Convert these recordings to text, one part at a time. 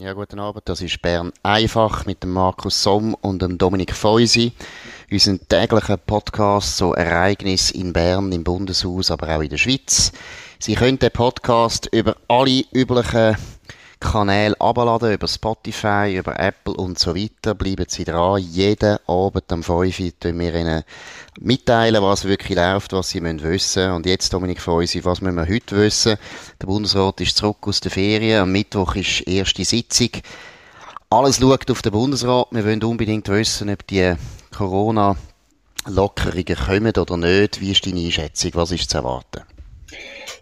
Ja, guten Abend. Das ist Bern einfach mit dem Markus Somm und dem Dominik Feusi. Unseren täglichen Podcast so Ereignis in Bern, im Bundeshaus, aber auch in der Schweiz. Sie können den Podcast über alle üblichen Kanäle abladen, über Spotify, über Apple und so weiter. Bleiben Sie dran. Jeden Abend am 5 Uhr wir Ihnen mitteilen, was wirklich läuft, was Sie müssen wissen. Und jetzt, Dominik Feusi, was müssen wir heute wissen? Der Bundesrat ist zurück aus der Ferien. Am Mittwoch ist erste Sitzung. Alles schaut auf den Bundesrat. Wir wollen unbedingt wissen, ob die Corona-Lockerungen kommen oder nicht. Wie ist deine Einschätzung? Was ist zu erwarten?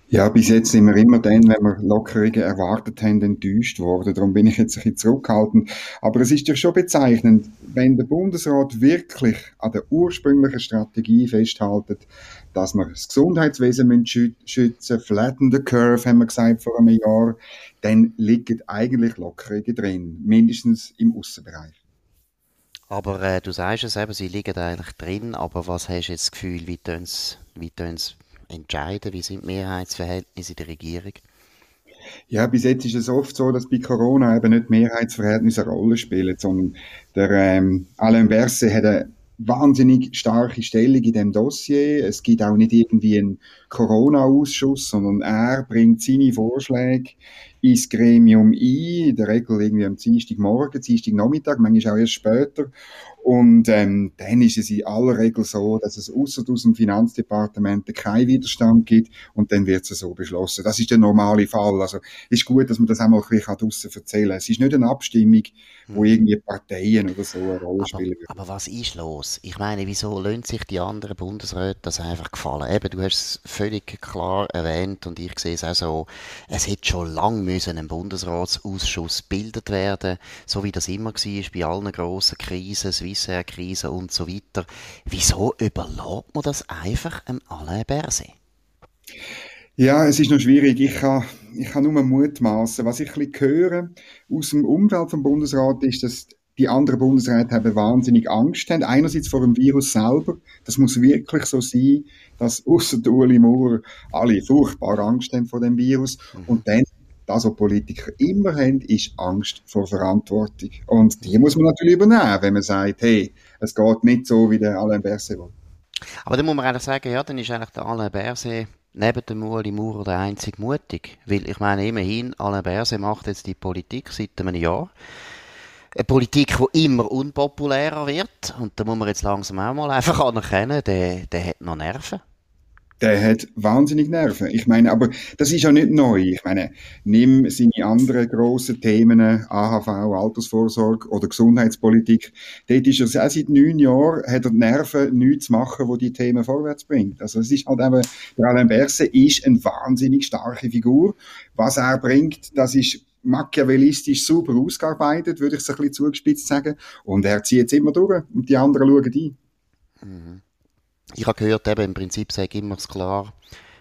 Ja, bis jetzt sind wir immer dann, wenn wir Lockerungen erwartet haben, enttäuscht worden. Darum bin ich jetzt ein bisschen zurückhaltend. Aber es ist ja schon bezeichnend, wenn der Bundesrat wirklich an der ursprünglichen Strategie festhält, dass wir das Gesundheitswesen schützen flatten the curve, haben wir gesagt vor einem Jahr, dann liegen eigentlich Lockerungen drin, mindestens im Außenbereich. Aber äh, du sagst es eben, sie liegen eigentlich drin, aber was hast du jetzt das Gefühl, wie tun wie entscheiden? Wie sind die Mehrheitsverhältnisse in der Regierung? Ja, bis jetzt ist es oft so, dass bei Corona eben nicht Mehrheitsverhältnisse eine Rolle spielen, sondern der ähm, Alain Berset hat eine wahnsinnig starke Stellung in dem Dossier. Es gibt auch nicht irgendwie einen Corona-Ausschuss, sondern er bringt seine Vorschläge ins Gremium ein, in der Regel irgendwie am Dienstagmorgen, Dienstagnachmittag, manchmal auch erst später. Und ähm, dann ist es in aller Regel so, dass es außer aus dem Finanzdepartement keinen Widerstand gibt und dann wird es so beschlossen. Das ist der normale Fall. Also ist gut, dass man das einmal ein bisschen draussen erzählen kann. Es ist nicht eine Abstimmung, wo hm. irgendwie Parteien oder so eine Rolle spielen. Aber, aber was ist los? Ich meine, wieso lohnt sich die anderen Bundesräte das einfach gefallen? Eben, du hast es völlig klar erwähnt und ich sehe es auch so, es hätte schon lange müssen ein Bundesratsausschuss gebildet werden, so wie das immer war bei allen grossen Krisen, Swissair-Krise und so weiter. Wieso überlässt man das einfach einem Alain Berset? Ja, es ist noch schwierig. Ich kann, ich kann nur mutmaßen. Was ich ein bisschen höre aus dem Umfeld vom Bundesrat ist, dass die anderen Bundesräte haben wahnsinnig Angst haben. Einerseits vor dem Virus selber. Das muss wirklich so sein, dass außer Uli Maurer alle furchtbar Angst haben vor dem Virus. Mhm. Und dann das, was Politiker immer haben, ist Angst vor Verantwortung. Und die muss man natürlich übernehmen, wenn man sagt, hey, es geht nicht so, wie der Alain Berset will. Aber dann muss man eigentlich sagen, ja, dann ist eigentlich der Alain Berset neben dem Ueli Maurer der einzig mutig. Weil ich meine, immerhin, Alain Berset macht jetzt die Politik seit einem Jahr. Eine Politik, die immer unpopulärer wird. Und da muss man jetzt langsam auch mal einfach anerkennen, der, der hat noch Nerven der hat wahnsinnig Nerven. Ich meine, aber das ist ja nicht neu. Ich meine, nimm seine anderen grossen Themen, AHV, Altersvorsorge oder Gesundheitspolitik. Dort ist er auch seit neun Jahren, hat er die Nerven, nichts zu machen, wo die Themen vorwärts bringt. Also es ist halt eben, der Alain Berset ist eine wahnsinnig starke Figur. Was er bringt, das ist machiavellistisch super ausgearbeitet, würde ich es ein bisschen zugespitzt sagen. Und er zieht es immer durch und die anderen schauen ein. Mhm. Ich habe gehört, eben, im Prinzip sage ich immer klar,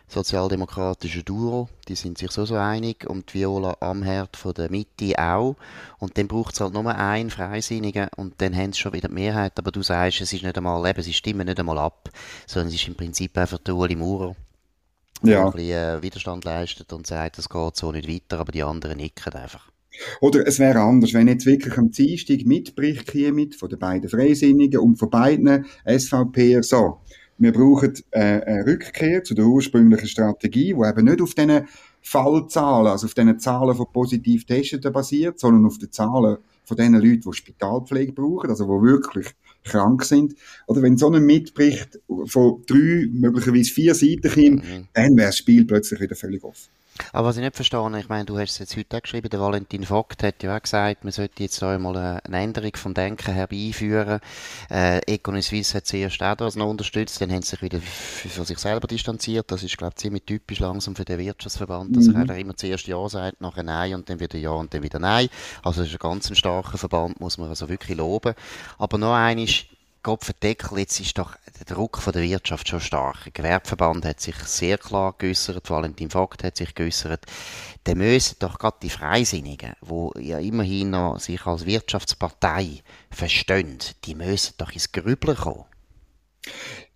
sozialdemokratische Duo, die sind sich so so einig und Viola Amherd von der Mitte auch. Und dann braucht es halt nur einen Freisinnigen und dann haben sie schon wieder die Mehrheit. Aber du sagst, es ist nicht einmal, eben, sie stimmen nicht einmal ab, sondern es ist im Prinzip einfach der Uli Maurer, der ja. ein bisschen äh, Widerstand leistet und sagt, es geht so nicht weiter, aber die anderen nicken einfach. Oder es wäre anders, wenn jetzt wirklich am Dienstag mitbricht mit von den beiden Freisinnigen und von beiden SVP so wir brauchen äh, eine Rückkehr zu der ursprünglichen Strategie, die eben nicht auf diesen Fallzahlen, also auf diesen Zahlen von positiv Testeten basiert, sondern auf den Zahlen von den Leuten, die Spitalpflege brauchen, also die wirklich krank sind. Oder wenn so ein mitbricht von drei, möglicherweise vier Seiten, mhm. dann wäre das Spiel plötzlich wieder völlig offen. Aber was ich nicht verstehe, ich meine, du hast es jetzt heute auch geschrieben, der Valentin Vogt hat ja auch gesagt, man sollte jetzt da einmal eine Änderung vom Denken herbeiführen. Äh, Econ Suisse hat zuerst auch das noch unterstützt, dann haben sie sich wieder für sich selber distanziert. Das ist, glaube ich, ziemlich typisch langsam für den Wirtschaftsverband, dass mhm. er immer zuerst Ja sagt, nachher Nein und dann wieder Ja und dann wieder Nein. Also das ist ein ganz starker Verband, muss man also wirklich loben. Aber noch eines, Gott verdeckel, jetzt ist doch der Druck von der Wirtschaft schon stark. Der Gewerbeverband hat sich sehr klar geäußert, Valentin Vogt hat sich geäußert. Da müssen doch gerade die Freisinnigen, die ja immerhin noch sich als Wirtschaftspartei verstehen, die müssen doch ins Grübeln kommen.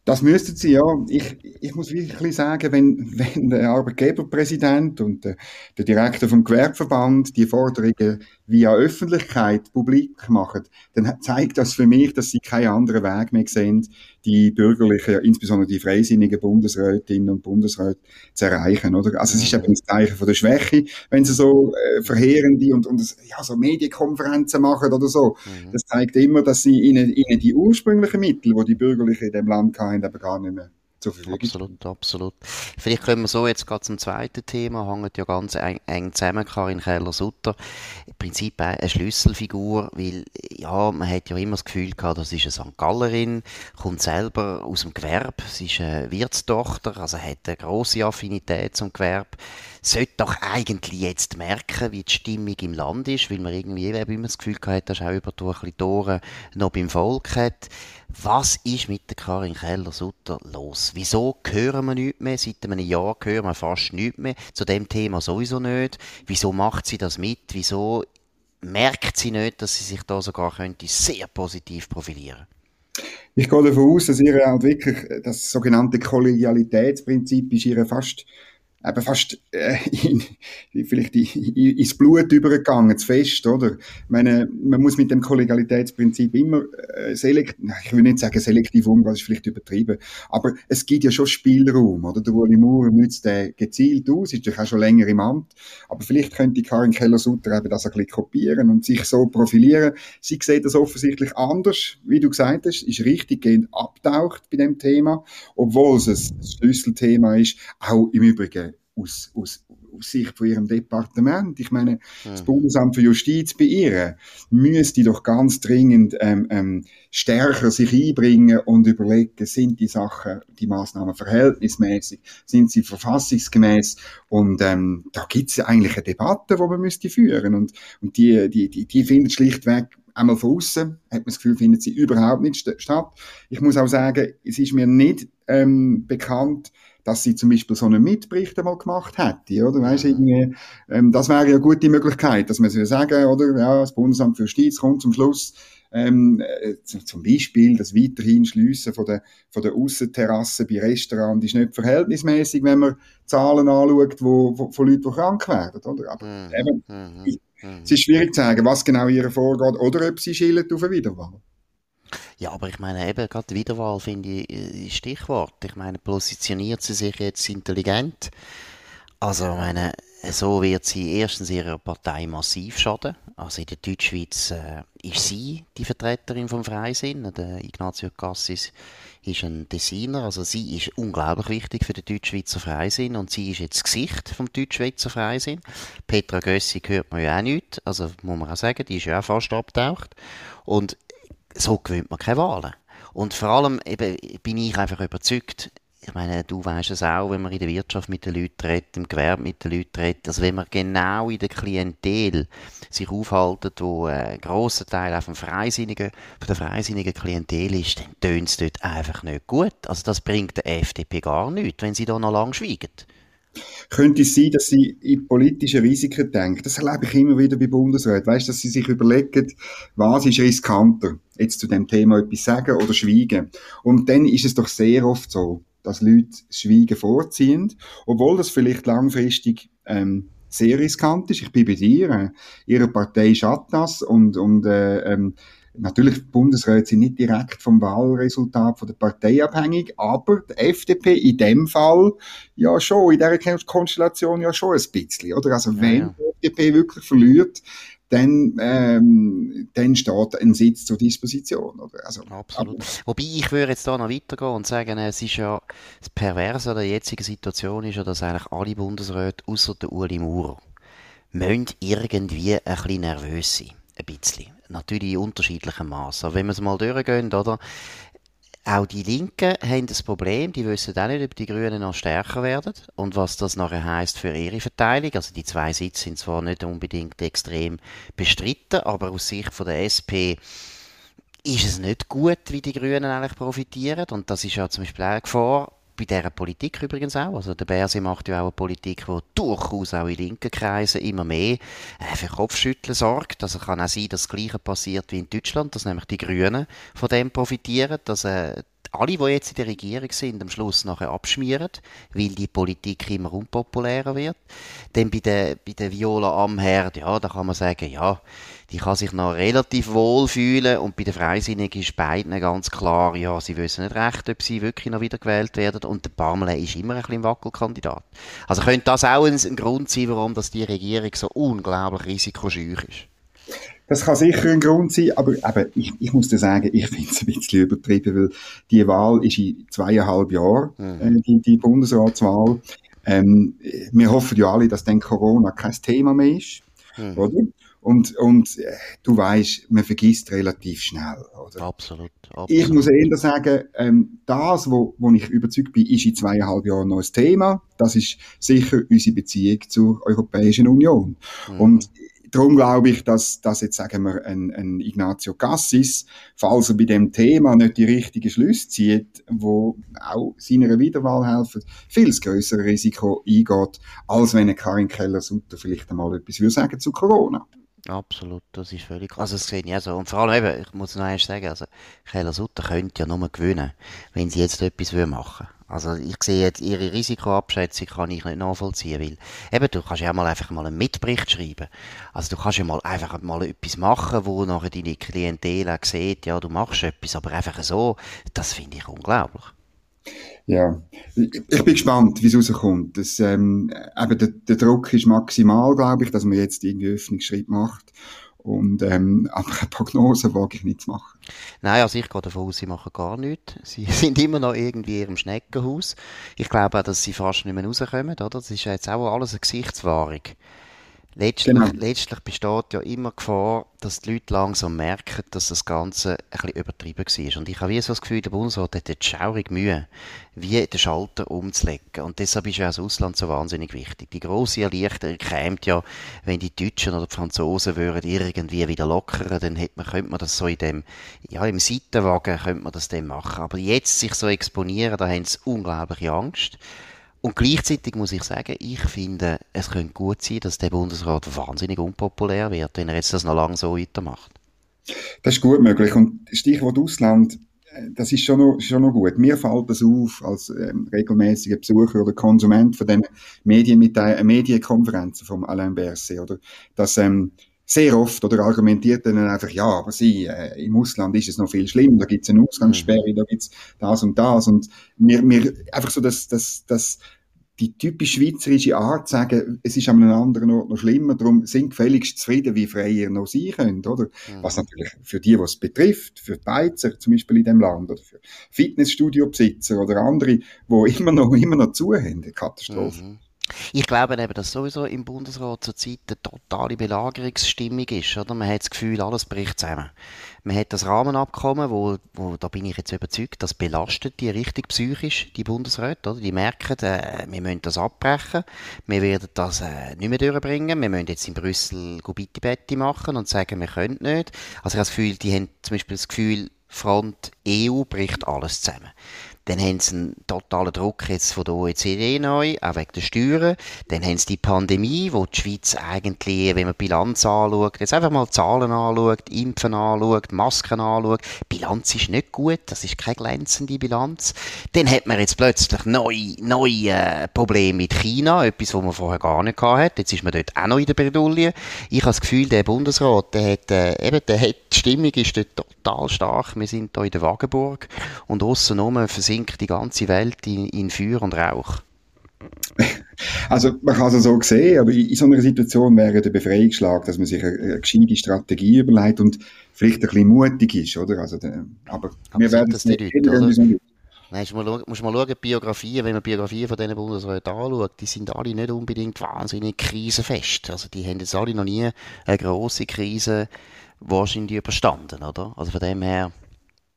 Das müssten sie, ja. Ich, ich muss wirklich sagen, wenn, wenn der Arbeitgeberpräsident und der, der Direktor vom Gewerbeverband die Forderungen via Öffentlichkeit publik machen, dann zeigt das für mich, dass sie keinen anderen Weg mehr sehen, die bürgerlichen, insbesondere die freisinnigen Bundesrätinnen und Bundesräte zu erreichen, oder? Also es ist eben ein Zeichen von der Schwäche, wenn sie so äh, verheerende und, und ja, so Medienkonferenzen machen oder so. Mhm. Das zeigt immer, dass sie ihnen, ihnen die ursprünglichen Mittel, die die Bürgerlichen in dem Land hatten, eben gar nicht mehr zur Verfügung Absolut, absolut. Vielleicht können wir so jetzt gerade zum zweiten Thema, hängt ja ganz eng, eng zusammen, Karin Keller-Sutter. Im Prinzip eine Schlüsselfigur, weil, ja, man hat ja immer das Gefühl gehabt, das ist eine St. Gallerin, kommt selber aus dem Gewerbe, sie ist eine Wirtstochter, also hat eine grosse Affinität zum Gewerbe, sollte doch eigentlich jetzt merken, wie die Stimmung im Land ist, weil man irgendwie eben immer das Gefühl gehabt, dass auch über die Tore noch beim Volk hat. Was ist mit der Karin Keller-Sutter los? Wieso hören wir nichts mehr? Seit einem Jahr hören wir fast nichts mehr. Zu dem Thema sowieso nicht. Wieso macht sie das mit? Wieso merkt sie nicht, dass sie sich da sogar könnte sehr positiv profilieren ich gehe davon aus, dass ihr halt wirklich das sogenannte Kollegialitätsprinzip ist ihr fast eben fast äh, in, vielleicht in, ins Blut übergegangen, zu fest, oder? Ich meine, man muss mit dem Kollegialitätsprinzip immer äh, selektiv, ich will nicht sagen selektiv umgehen, das ist vielleicht übertrieben, aber es gibt ja schon Spielraum, oder? Der Uli Moore nützt den gezielt aus, ist natürlich auch schon länger im Amt, aber vielleicht könnte Karin Keller-Sutter eben das ein bisschen kopieren und sich so profilieren. Sie sieht das offensichtlich anders, wie du gesagt hast, ist richtiggehend abtaucht bei dem Thema, obwohl es ein Schlüsselthema ist, auch im Übrigen aus, aus, aus Sicht von ihrem Departement. Ich meine, mhm. das Bundesamt für Justiz bei ihr müsste doch ganz dringend ähm, ähm, stärker sich einbringen und überlegen, sind die Sachen, die Maßnahmen verhältnismäßig, sind sie verfassungsgemäß und ähm, da gibt es eigentlich eine Debatte, die man müsste führen und, und die, die, die, die findet schlichtweg einmal von außen, hat man das Gefühl, findet sie überhaupt nicht st statt. Ich muss auch sagen, es ist mir nicht ähm, bekannt, dass sie zum Beispiel so einen Mitbericht einmal gemacht hätte, oder? Weißt, mhm. irgendwie, ähm, das wäre ja eine gute Möglichkeit, dass man so sagen, oder? Ja, das Bundesamt für Justiz kommt zum Schluss, ähm, äh, zum Beispiel das weiterhin Schliessen von der, von der Aussenterrasse bei Restaurants ist nicht verhältnismäßig, wenn man Zahlen anschaut, wo, wo, von Leuten, die krank werden, oder? Aber mhm. eben, mhm. Ich, mhm. es ist schwierig zu sagen, was genau ihr vorgeht oder ob sie schillen auf eine Wiederwahl. Ja, aber ich meine eben, gerade Wiederwahl finde ich ein Stichwort. Ich meine, positioniert sie sich jetzt intelligent? Also, ich meine, so wird sie erstens ihrer Partei massiv schaden. Also in der Deutschschweiz äh, ist sie die Vertreterin vom Freisinn. Der Ignazio Cassis ist ein Designer, also sie ist unglaublich wichtig für den Deutschschweizer Freisinn und sie ist jetzt das Gesicht vom Deutschschweizer Freisinn. Petra Gössig hört man ja auch nicht, also muss man auch sagen, die ist ja auch fast abgetaucht. Und so gewöhnt man keine Wahlen. Und vor allem eben, bin ich einfach überzeugt, ich meine, du weißt es auch, wenn man in der Wirtschaft mit den Leuten redet, im Gewerbe mit den Leuten redet, also wenn man genau in der Klientel sich aufhaltet, wo ein grosser Teil auch vom Freisinnigen, von der freisinnigen Klientel ist, dann tönt es dort einfach nicht gut. Also das bringt der FDP gar nichts, wenn sie da noch lange schweigen. Könnte es sein, dass sie in politische Risiken denken? Das erlebe ich immer wieder bei Bundesräten. Weißt, dass sie sich überlegen, was ist riskanter, jetzt zu dem Thema etwas sagen oder schweigen. Und dann ist es doch sehr oft so, dass Leute Schweigen vorziehen, obwohl das vielleicht langfristig ähm, sehr riskant ist. Ich bin bei dir. Ihre Partei schadet das und, und äh, ähm, Natürlich, die Bundesräte sind nicht direkt vom Wahlresultat von der Partei abhängig, aber die FDP in dem Fall ja schon, in dieser Konstellation ja schon ein bisschen, oder? Also ja, wenn ja. die FDP wirklich verliert, dann, ähm, dann steht ein Sitz zur Disposition. Oder? Also, Absolut. Aber, Wobei ich würde jetzt da noch weitergehen und sagen, es ist ja das Perverse der jetzigen Situation ist ja, dass eigentlich alle Bundesräte außer der Uli Maurer müssen irgendwie ein bisschen nervös sein. Ein bisschen natürlich in unterschiedlichem Maß. Aber wenn wir es mal durchgehen, oder? Auch die Linken haben das Problem, die wissen auch nicht, ob die Grünen noch stärker werden und was das nachher heißt für ihre Verteilung. Also die zwei Sitze sind zwar nicht unbedingt extrem bestritten, aber aus Sicht von der SP ist es nicht gut, wie die Grünen eigentlich profitieren. Und das ist ja zum Beispiel auch eine Gefahr, bei dieser Politik übrigens auch. Also der Berse macht ja auch eine Politik, die durchaus auch in linken Kreisen immer mehr äh, für Kopfschütteln sorgt. Also kann auch sein, dass das Gleiche passiert wie in Deutschland, dass nämlich die Grünen von dem profitieren, dass äh, alle, die jetzt in der Regierung sind, am Schluss nachher abschmieren, weil die Politik immer unpopulärer wird. Dann bei der, bei der Viola Amherd, ja, da kann man sagen, ja, die kann sich noch relativ wohl fühlen und bei den Freisinnigen ist beiden ganz klar, ja, sie wissen nicht recht, ob sie wirklich noch wieder gewählt werden und der Pamela ist immer ein bisschen Wackelkandidat. Also könnte das auch ein, ein Grund sein, warum dass die Regierung so unglaublich risikoscheu ist? Das kann sicher ein Grund sein, aber eben, ich, ich muss dir sagen, ich finde es ein bisschen übertrieben, weil die Wahl ist in zweieinhalb Jahren, mhm. äh, die, die Bundesratswahl. Ähm, wir hoffen ja alle, dass dann Corona kein Thema mehr ist, mhm. oder? Und, und äh, du weißt, man vergisst relativ schnell. Oder? Absolut, absolut. Ich muss eher sagen, ähm, das, wo, wo ich überzeugt bin, ist in zweieinhalb Jahren noch ein Thema. Das ist sicher unsere Beziehung zur Europäischen Union. Mhm. Und darum glaube ich, dass, dass jetzt, sagen wir, ein, ein Ignazio Cassis, falls er bei dem Thema nicht die richtigen Schlüsse zieht, wo auch seiner Wiederwahl helfen, viel größere Risiko eingeht, als wenn Karin Keller-Sutter vielleicht einmal etwas würde sagen zu Corona. Absolut, das ist völlig Also das sehe ich auch so. Und vor allem eben, ich muss noch eins sagen, also Keller Sutter könnte ja nur gewinnen, wenn sie jetzt etwas machen würde. Also ich sehe jetzt, ihre Risikoabschätzung kann ich nicht nachvollziehen, weil eben, du kannst ja mal einfach mal einen Mitbericht schreiben. Also du kannst ja mal einfach mal etwas machen, wo nachher deine Klientel sieht, ja, du machst etwas, aber einfach so, das finde ich unglaublich. Ja, ich bin gespannt, wie es rauskommt. Das, ähm, eben der, der Druck ist maximal, glaube ich, dass man jetzt irgendwie Öffnungsschritt macht. Und, ähm, aber eine Prognose wage ich nicht zu machen. Nein, also ich gehe davon aus, sie machen gar nichts. Sie sind immer noch irgendwie in ihrem Schneckenhaus. Ich glaube auch, dass sie fast nicht mehr rauskommen, oder? Das ist jetzt auch alles eine Gesichtswahrung. Letztlich, genau. letztlich besteht ja immer Gefahr, dass die Leute langsam merken, dass das Ganze ein bisschen übertrieben war. Und ich habe wie so das Gefühl, der Bundesrat hat jetzt schaurig Mühe, wie den Schalter umzulegen. Und deshalb ist ja das Ausland so wahnsinnig wichtig. Die grosse Erleichterung käme ja, wenn die Deutschen oder die Franzosen würden irgendwie wieder lockern, dann hätte man, könnte man das so in dem, ja, im Seitenwagen könnte man das dann machen. Aber jetzt sich so exponieren, da haben sie unglaubliche Angst. Und gleichzeitig muss ich sagen, ich finde, es könnte gut sein, dass der Bundesrat wahnsinnig unpopulär wird, wenn er jetzt das noch lange so weitermacht. Das ist gut möglich. Und Stichwort Ausland, äh, das ist schon noch, schon noch gut. Mir fällt das auf als ähm, regelmäßiger Besucher oder Konsument von den Medienkonferenzen vom Alain Berset, oder? Dass ähm, sehr oft oder argumentiert dann einfach, ja, aber sie, äh, im Ausland ist es noch viel schlimmer, da gibt es eine Ausgangssperre, mhm. da gibt es das und das und mir, mir einfach so, dass, dass, dass die typisch schweizerische Art zu sagen, es ist an einem anderen Ort noch schlimmer, darum sind gefälligst zufrieden, wie frei ihr noch sein könnt, oder? Mhm. Was natürlich für die, was es betrifft, für die Beizer zum Beispiel in dem Land, oder für Fitnessstudio-Besitzer oder andere, die immer noch, immer noch zu haben, eine Katastrophe. Mhm. Ich glaube eben, dass sowieso im Bundesrat zurzeit eine totale Belagerungsstimmung ist. Oder? Man hat das Gefühl, alles bricht zusammen. Man hat das Rahmenabkommen, wo, wo da bin ich jetzt überzeugt, das belastet die richtig psychisch, die Bundesräte. Oder? Die merken, äh, wir müssen das abbrechen, wir werden das äh, nicht mehr durchbringen, wir müssen jetzt in Brüssel Bitte machen und sagen, wir können nicht. Also ich habe das Gefühl, die haben zum Beispiel das Gefühl, Front EU bricht alles zusammen. Dann haben sie einen totalen Druck jetzt von der OECD neu, auch wegen der Steuern. Dann haben sie die Pandemie, wo die Schweiz eigentlich, wenn man die Bilanz anschaut, jetzt einfach mal Zahlen anschaut, Impfen anschaut, Masken anschaut, die Bilanz ist nicht gut, das ist keine glänzende Bilanz. Dann hat man jetzt plötzlich neue, neue äh, Probleme mit China, etwas, was man vorher gar nicht hatte. Jetzt ist man dort auch noch in der Bredouille. Ich habe das Gefühl, der Bundesrat, der hat, äh, eben, der hat, die Stimmung ist dort total stark. Wir sind hier in der Wagenburg und aussen herum versinkt die ganze Welt in, in Feuer und Rauch. Also man kann es so sehen, aber in so einer Situation wäre der Befreiungsschlag, dass man sich eine, eine gescheite Strategie überlegt und vielleicht ein bisschen mutig ist, oder? Also, der, aber, aber wir werden das nicht Leute, Nein, muss mal, muss mal schauen, Biografien, wenn man Biografien von diesen Bundesräten anschaut, die sind alle nicht unbedingt wahnsinnig krisenfest. Also die haben jetzt alle noch nie eine grosse Krise wahrscheinlich überstanden, oder? Also von dem her,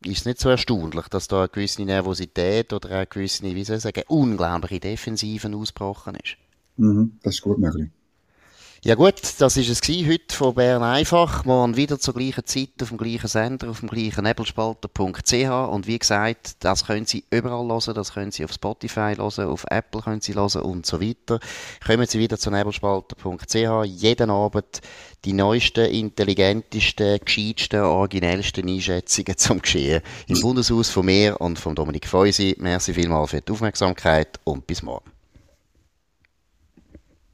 ist es nicht so erstaunlich, dass da eine gewisse Nervosität oder eine gewisse, wie soll ich sagen, unglaubliche Defensiven ausgebrochen ist. Mhm, das ist gut möglich. Ja gut, das ist es heute von Bern einfach. Morgen wieder zur gleichen Zeit auf dem gleichen Sender, auf dem gleichen nebelspalter.ch und wie gesagt, das können Sie überall hören, das können Sie auf Spotify hören, auf Apple können Sie hören und so weiter. Kommen Sie wieder zu nebelspalter.ch, jeden Abend die neuesten, intelligentesten, gescheitsten, originellsten Einschätzungen zum Geschehen im Bundeshaus von mir und von Dominik Feusi. Merci vielmals für die Aufmerksamkeit und bis morgen.